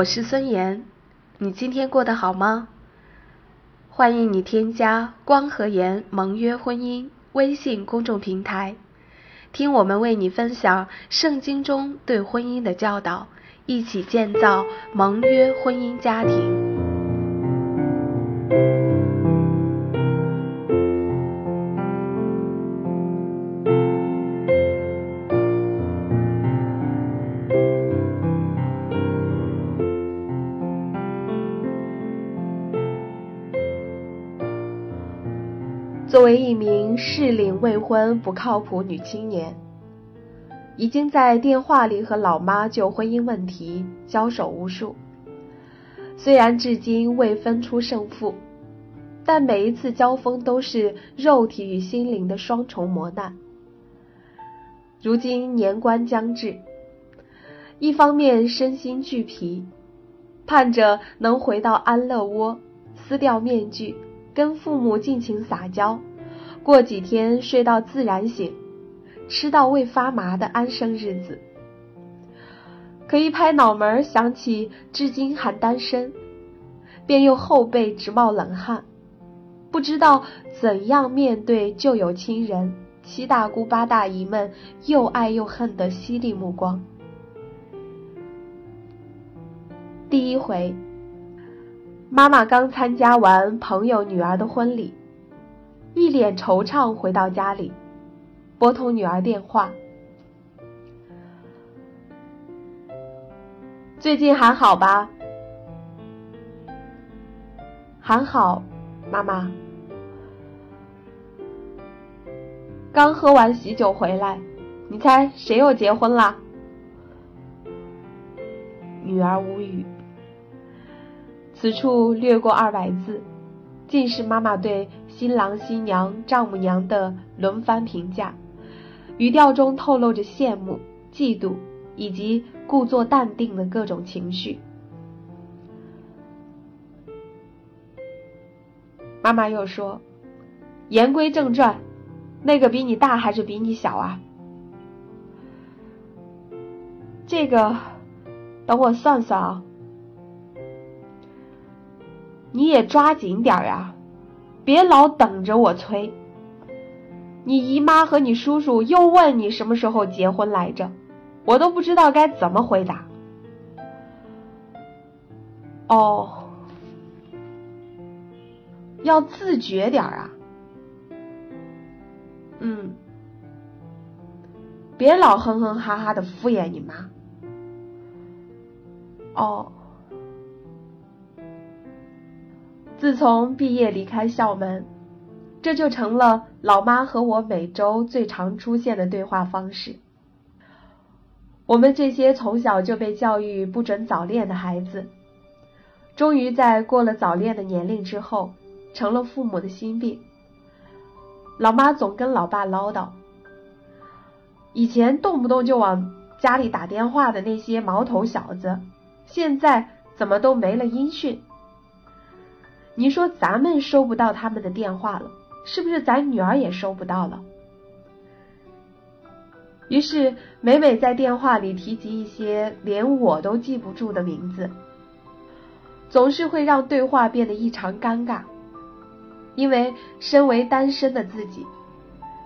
我是孙岩，你今天过得好吗？欢迎你添加“光和盐盟约婚姻”微信公众平台，听我们为你分享圣经中对婚姻的教导，一起建造盟约婚姻家庭。为一名适龄未婚不靠谱女青年，已经在电话里和老妈就婚姻问题交手无数。虽然至今未分出胜负，但每一次交锋都是肉体与心灵的双重磨难。如今年关将至，一方面身心俱疲，盼着能回到安乐窝，撕掉面具。跟父母尽情撒娇，过几天睡到自然醒，吃到胃发麻的安生日子。可一拍脑门想起至今还单身，便又后背直冒冷汗，不知道怎样面对旧有亲人、七大姑八大姨们又爱又恨的犀利目光。第一回。妈妈刚参加完朋友女儿的婚礼，一脸惆怅回到家里，拨通女儿电话。最近还好吧？还好，妈妈。刚喝完喜酒回来，你猜谁又结婚了？女儿无语。此处略过二百字，尽是妈妈对新郎新娘、丈母娘的轮番评价，语调中透露着羡慕、嫉妒以及故作淡定的各种情绪。妈妈又说：“言归正传，那个比你大还是比你小啊？”这个，等我算算啊。你也抓紧点儿啊，别老等着我催。你姨妈和你叔叔又问你什么时候结婚来着，我都不知道该怎么回答。哦，要自觉点儿啊。嗯，别老哼哼哈哈的敷衍你妈。哦。自从毕业离开校门，这就成了老妈和我每周最常出现的对话方式。我们这些从小就被教育不准早恋的孩子，终于在过了早恋的年龄之后，成了父母的心病。老妈总跟老爸唠叨，以前动不动就往家里打电话的那些毛头小子，现在怎么都没了音讯？你说咱们收不到他们的电话了，是不是咱女儿也收不到了？于是每每在电话里提及一些连我都记不住的名字，总是会让对话变得异常尴尬。因为身为单身的自己，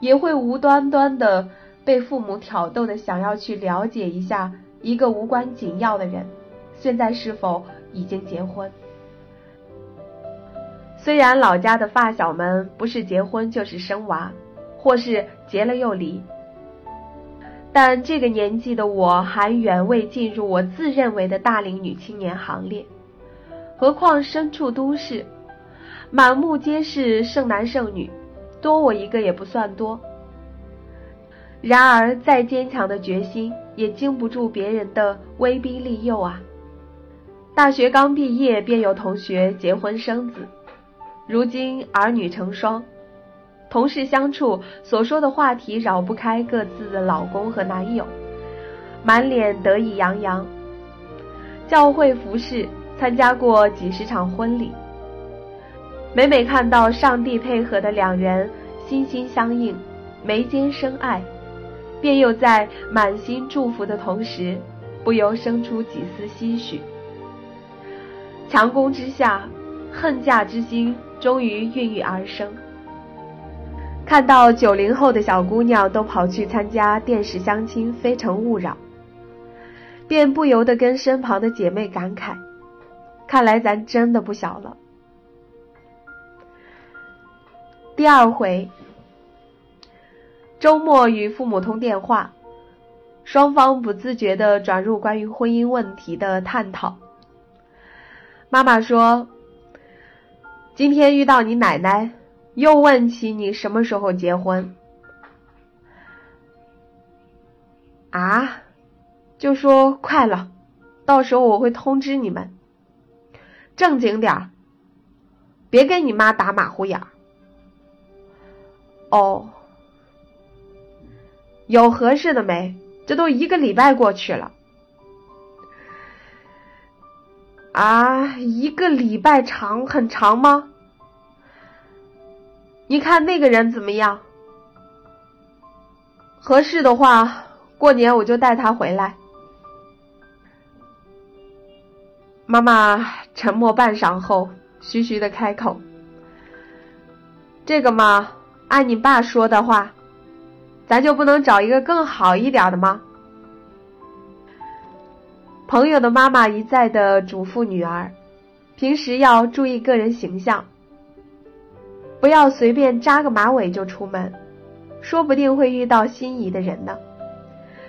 也会无端端的被父母挑逗的想要去了解一下一个无关紧要的人，现在是否已经结婚。虽然老家的发小们不是结婚就是生娃，或是结了又离，但这个年纪的我还远未进入我自认为的大龄女青年行列。何况身处都市，满目皆是剩男剩女，多我一个也不算多。然而再坚强的决心，也经不住别人的威逼利诱啊！大学刚毕业，便有同学结婚生子。如今儿女成双，同事相处所说的话题绕不开各自的老公和男友，满脸得意洋洋。教会服饰参加过几十场婚礼，每每看到上帝配合的两人心心相印、眉间生爱，便又在满心祝福的同时，不由生出几丝唏嘘。强攻之下，恨嫁之心终于孕育而生。看到九零后的小姑娘都跑去参加电视相亲《非诚勿扰》，便不由得跟身旁的姐妹感慨：看来咱真的不小了。第二回，周末与父母通电话，双方不自觉的转入关于婚姻问题的探讨。妈妈说：“今天遇到你奶奶。”又问起你什么时候结婚？啊，就说快了，到时候我会通知你们。正经点儿，别跟你妈打马虎眼儿。哦，有合适的没？这都一个礼拜过去了。啊，一个礼拜长很长吗？你看那个人怎么样？合适的话，过年我就带他回来。妈妈沉默半晌后，徐徐的开口：“这个嘛，按你爸说的话，咱就不能找一个更好一点的吗？”朋友的妈妈一再的嘱咐女儿，平时要注意个人形象。不要随便扎个马尾就出门，说不定会遇到心仪的人呢。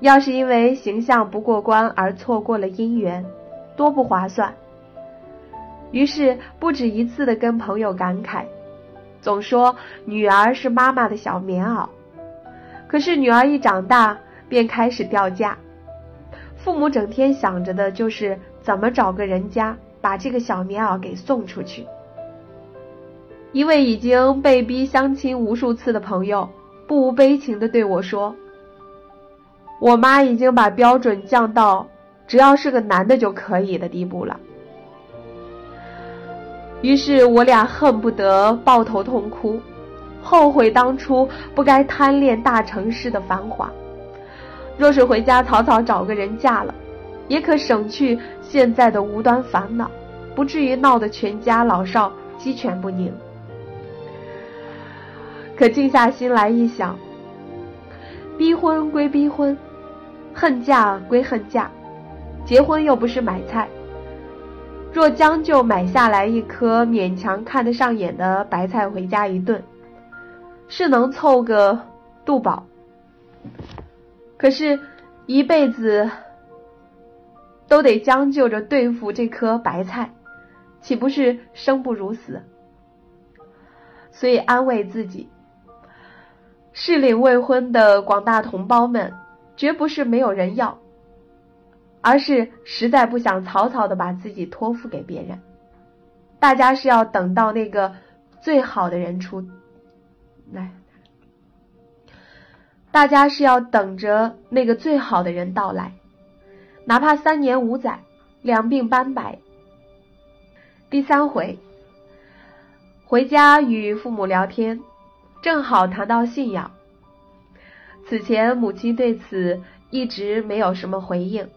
要是因为形象不过关而错过了姻缘，多不划算。于是不止一次的跟朋友感慨，总说女儿是妈妈的小棉袄。可是女儿一长大便开始掉价，父母整天想着的就是怎么找个人家把这个小棉袄给送出去。一位已经被逼相亲无数次的朋友，不无悲情的对我说：“我妈已经把标准降到只要是个男的就可以的地步了。”于是我俩恨不得抱头痛哭，后悔当初不该贪恋大城市的繁华。若是回家草草找个人嫁了，也可省去现在的无端烦恼，不至于闹得全家老少鸡犬不宁。可静下心来一想，逼婚归逼婚，恨嫁归恨嫁，结婚又不是买菜。若将就买下来一颗勉强看得上眼的白菜回家一顿，是能凑个度饱。可是，一辈子都得将就着对付这颗白菜，岂不是生不如死？所以安慰自己。适龄未婚的广大同胞们，绝不是没有人要，而是实在不想草草的把自己托付给别人。大家是要等到那个最好的人出来，大家是要等着那个最好的人到来，哪怕三年五载，两鬓斑白。第三回，回家与父母聊天。正好谈到信仰，此前母亲对此一直没有什么回应。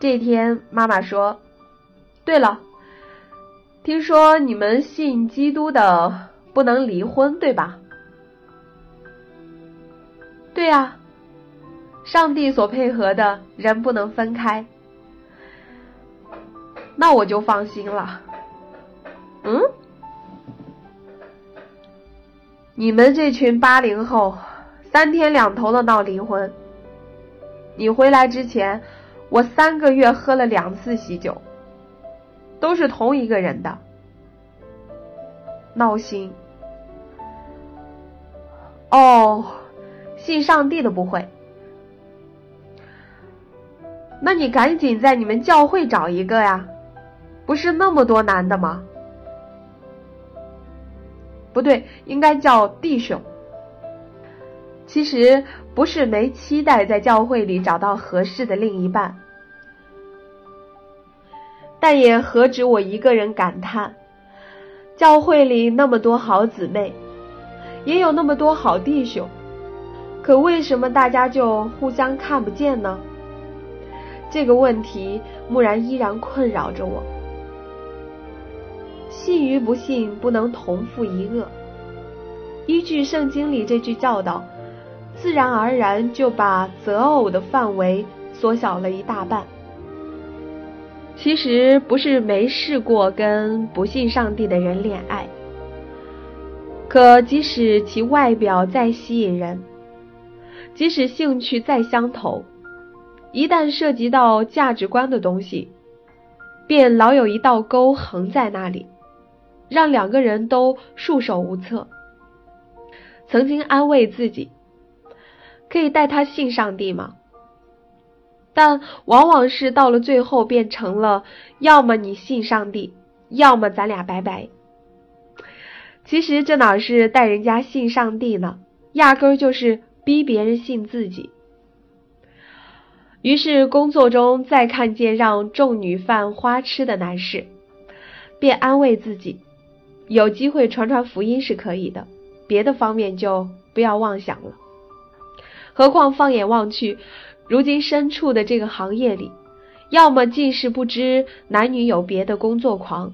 这天，妈妈说：“对了，听说你们信基督的不能离婚，对吧？”“对呀，上帝所配合的人不能分开。”那我就放心了。嗯？你们这群八零后，三天两头的闹离婚。你回来之前，我三个月喝了两次喜酒，都是同一个人的，闹心。哦，信上帝的不会，那你赶紧在你们教会找一个呀，不是那么多男的吗？不对，应该叫弟兄。其实不是没期待在教会里找到合适的另一半，但也何止我一个人感叹：教会里那么多好姊妹，也有那么多好弟兄，可为什么大家就互相看不见呢？这个问题木然依然困扰着我。信与不信不能同负一恶。依据圣经里这句教导，自然而然就把择偶的范围缩小了一大半。其实不是没试过跟不信上帝的人恋爱，可即使其外表再吸引人，即使兴趣再相投，一旦涉及到价值观的东西，便老有一道沟横在那里，让两个人都束手无策。曾经安慰自己，可以带他信上帝吗？但往往是到了最后，变成了要么你信上帝，要么咱俩拜拜。其实这哪是带人家信上帝呢？压根儿就是逼别人信自己。于是工作中再看见让众女犯花痴的男士，便安慰自己，有机会传传福音是可以的，别的方面就不要妄想了。何况放眼望去。如今身处的这个行业里，要么尽是不知男女有别的工作狂，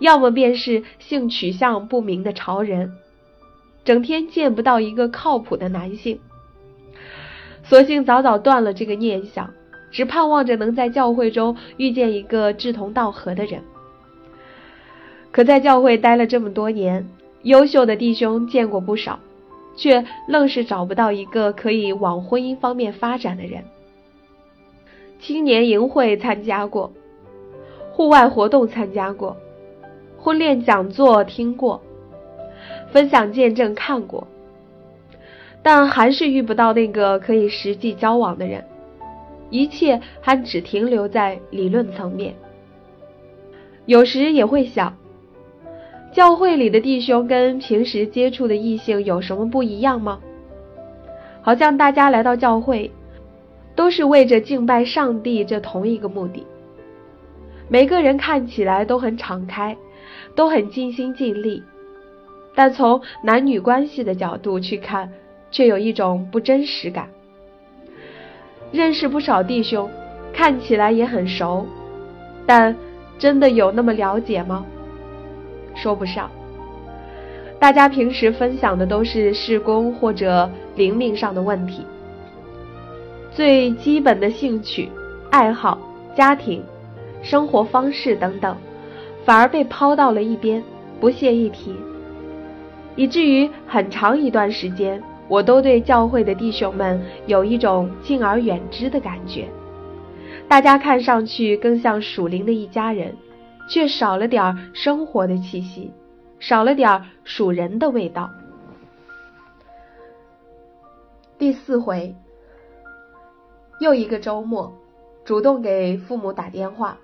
要么便是性取向不明的潮人，整天见不到一个靠谱的男性。索性早早断了这个念想，只盼望着能在教会中遇见一个志同道合的人。可在教会待了这么多年，优秀的弟兄见过不少。却愣是找不到一个可以往婚姻方面发展的人。青年营会参加过，户外活动参加过，婚恋讲座听过，分享见证看过，但还是遇不到那个可以实际交往的人，一切还只停留在理论层面。有时也会想。教会里的弟兄跟平时接触的异性有什么不一样吗？好像大家来到教会，都是为着敬拜上帝这同一个目的。每个人看起来都很敞开，都很尽心尽力，但从男女关系的角度去看，却有一种不真实感。认识不少弟兄，看起来也很熟，但真的有那么了解吗？说不上，大家平时分享的都是事工或者灵命上的问题，最基本的兴趣、爱好、家庭、生活方式等等，反而被抛到了一边，不屑一提，以至于很长一段时间，我都对教会的弟兄们有一种敬而远之的感觉，大家看上去更像属灵的一家人。却少了点生活的气息，少了点属人的味道。第四回，又一个周末，主动给父母打电话。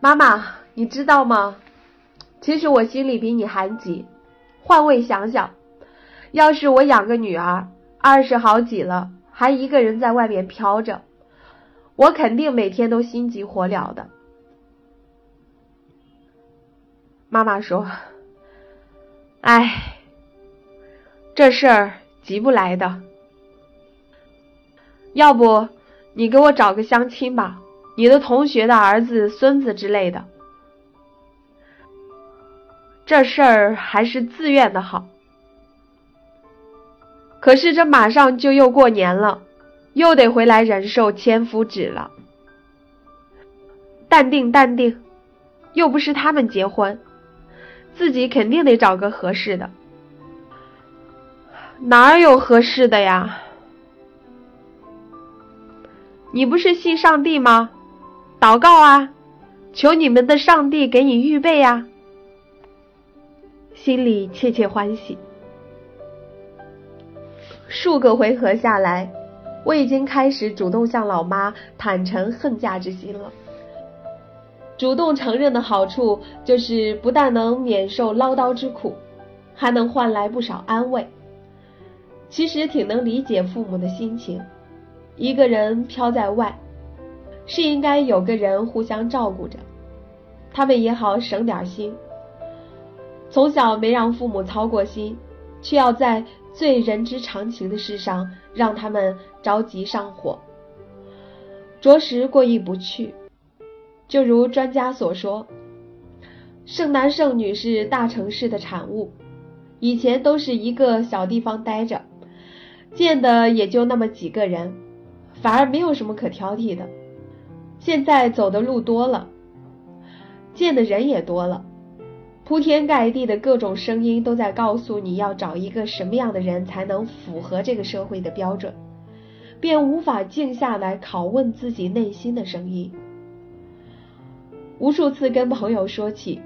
妈妈，你知道吗？其实我心里比你还急。换位想想，要是我养个女儿，二十好几了，还一个人在外面飘着，我肯定每天都心急火燎的。妈妈说：“哎，这事儿急不来的。要不你给我找个相亲吧，你的同学的儿子、孙子之类的。这事儿还是自愿的好。可是这马上就又过年了，又得回来忍受千夫指了。淡定，淡定，又不是他们结婚。”自己肯定得找个合适的，哪儿有合适的呀？你不是信上帝吗？祷告啊，求你们的上帝给你预备呀！心里窃窃欢喜。数个回合下来，我已经开始主动向老妈坦诚恨嫁之心了。主动承认的好处就是，不但能免受唠叨之苦，还能换来不少安慰。其实挺能理解父母的心情，一个人飘在外，是应该有个人互相照顾着，他们也好省点心。从小没让父母操过心，却要在最人之常情的事上让他们着急上火。着实过意不去。就如专家所说，剩男剩女是大城市的产物，以前都是一个小地方待着，见的也就那么几个人，反而没有什么可挑剔的。现在走的路多了，见的人也多了。铺天盖地的各种声音都在告诉你要找一个什么样的人才能符合这个社会的标准，便无法静下来拷问自己内心的声音。无数次跟朋友说起，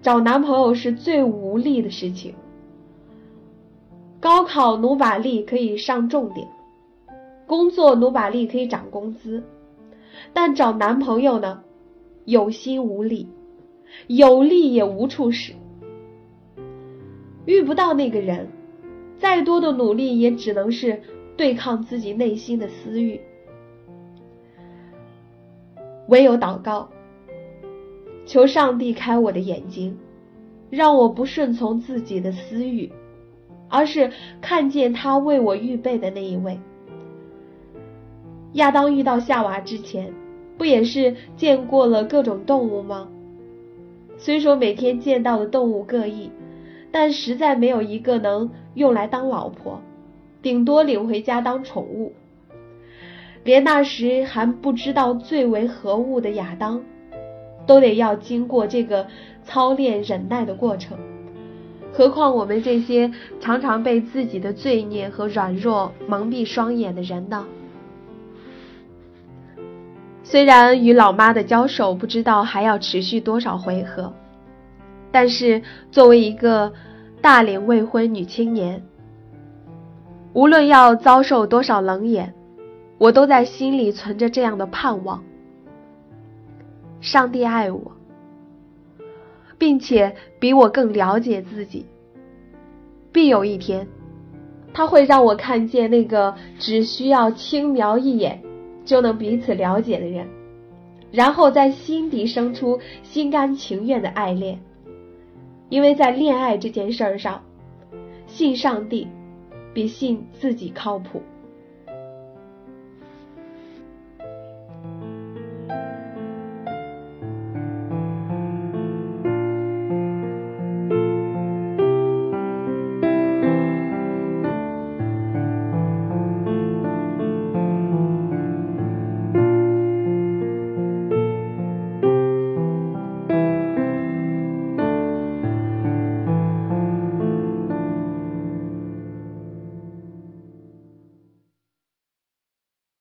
找男朋友是最无力的事情。高考努把力可以上重点，工作努把力可以涨工资，但找男朋友呢，有心无力。有力也无处使，遇不到那个人，再多的努力也只能是对抗自己内心的私欲，唯有祷告，求上帝开我的眼睛，让我不顺从自己的私欲，而是看见他为我预备的那一位。亚当遇到夏娃之前，不也是见过了各种动物吗？虽说每天见到的动物各异，但实在没有一个能用来当老婆，顶多领回家当宠物。连那时还不知道罪为何物的亚当，都得要经过这个操练忍耐的过程，何况我们这些常常被自己的罪孽和软弱蒙蔽双眼的人呢？虽然与老妈的交手不知道还要持续多少回合，但是作为一个大龄未婚女青年，无论要遭受多少冷眼，我都在心里存着这样的盼望：上帝爱我，并且比我更了解自己，必有一天，他会让我看见那个只需要轻瞄一眼。就能彼此了解的人，然后在心底生出心甘情愿的爱恋，因为在恋爱这件事儿上，信上帝比信自己靠谱。